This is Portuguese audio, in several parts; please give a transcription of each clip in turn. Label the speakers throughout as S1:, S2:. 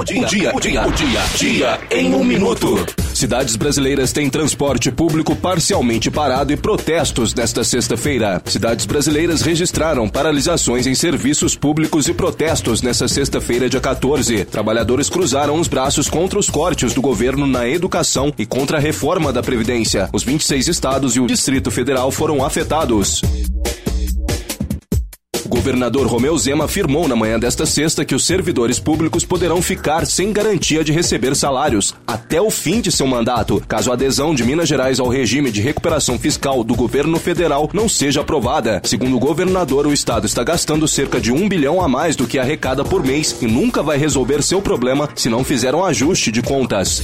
S1: O dia, o dia, o dia, o dia, dia em um minuto. Cidades brasileiras têm transporte público parcialmente parado e protestos nesta sexta-feira. Cidades brasileiras registraram paralisações em serviços públicos e protestos nesta sexta-feira, dia 14. Trabalhadores cruzaram os braços contra os cortes do governo na educação e contra a reforma da Previdência. Os 26 estados e o Distrito Federal foram afetados governador Romeu Zema afirmou na manhã desta sexta que os servidores públicos poderão ficar sem garantia de receber salários até o fim de seu mandato, caso a adesão de Minas Gerais ao regime de recuperação fiscal do governo federal não seja aprovada. Segundo o governador, o estado está gastando cerca de um bilhão a mais do que arrecada por mês e nunca vai resolver seu problema se não fizer um ajuste de contas.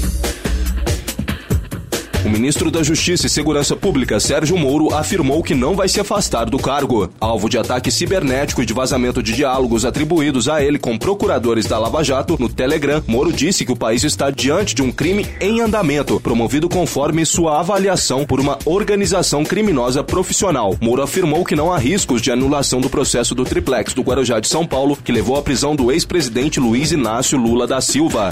S1: O ministro da Justiça e Segurança Pública, Sérgio Moro, afirmou que não vai se afastar do cargo. Alvo de ataque cibernético e de vazamento de diálogos atribuídos a ele com procuradores da Lava Jato, no Telegram, Moro disse que o país está diante de um crime em andamento, promovido conforme sua avaliação por uma organização criminosa profissional. Moro afirmou que não há riscos de anulação do processo do triplex do Guarujá de São Paulo, que levou à prisão do ex-presidente Luiz Inácio Lula da Silva.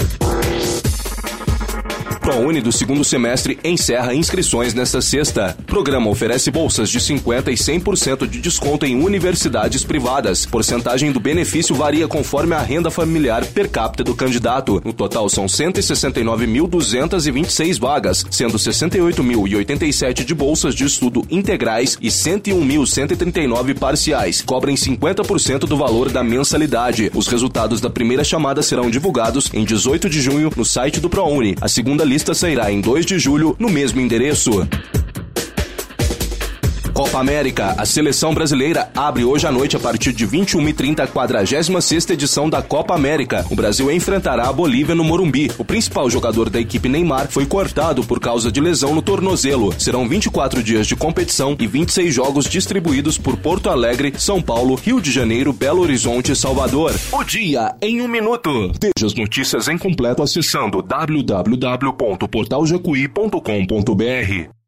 S1: ProUni do segundo semestre encerra inscrições nesta sexta. O programa oferece bolsas de 50% e 100% de desconto em universidades privadas. Porcentagem do benefício varia conforme a renda familiar per capita do candidato. No total são 169.226 vagas, sendo 68.087 de bolsas de estudo integrais e 101.139 parciais. Cobrem 50% do valor da mensalidade. Os resultados da primeira chamada serão divulgados em 18 de junho no site do ProUni. A segunda lista sairá em 2 de julho no mesmo endereço. Copa América. A seleção brasileira abre hoje à noite, a partir de 21h30, a 46 edição da Copa América. O Brasil enfrentará a Bolívia no Morumbi. O principal jogador da equipe Neymar foi cortado por causa de lesão no tornozelo. Serão 24 dias de competição e 26 jogos distribuídos por Porto Alegre, São Paulo, Rio de Janeiro, Belo Horizonte e Salvador. O dia em um minuto. Veja as notícias em completo acessando www.portaljacuí.com.br.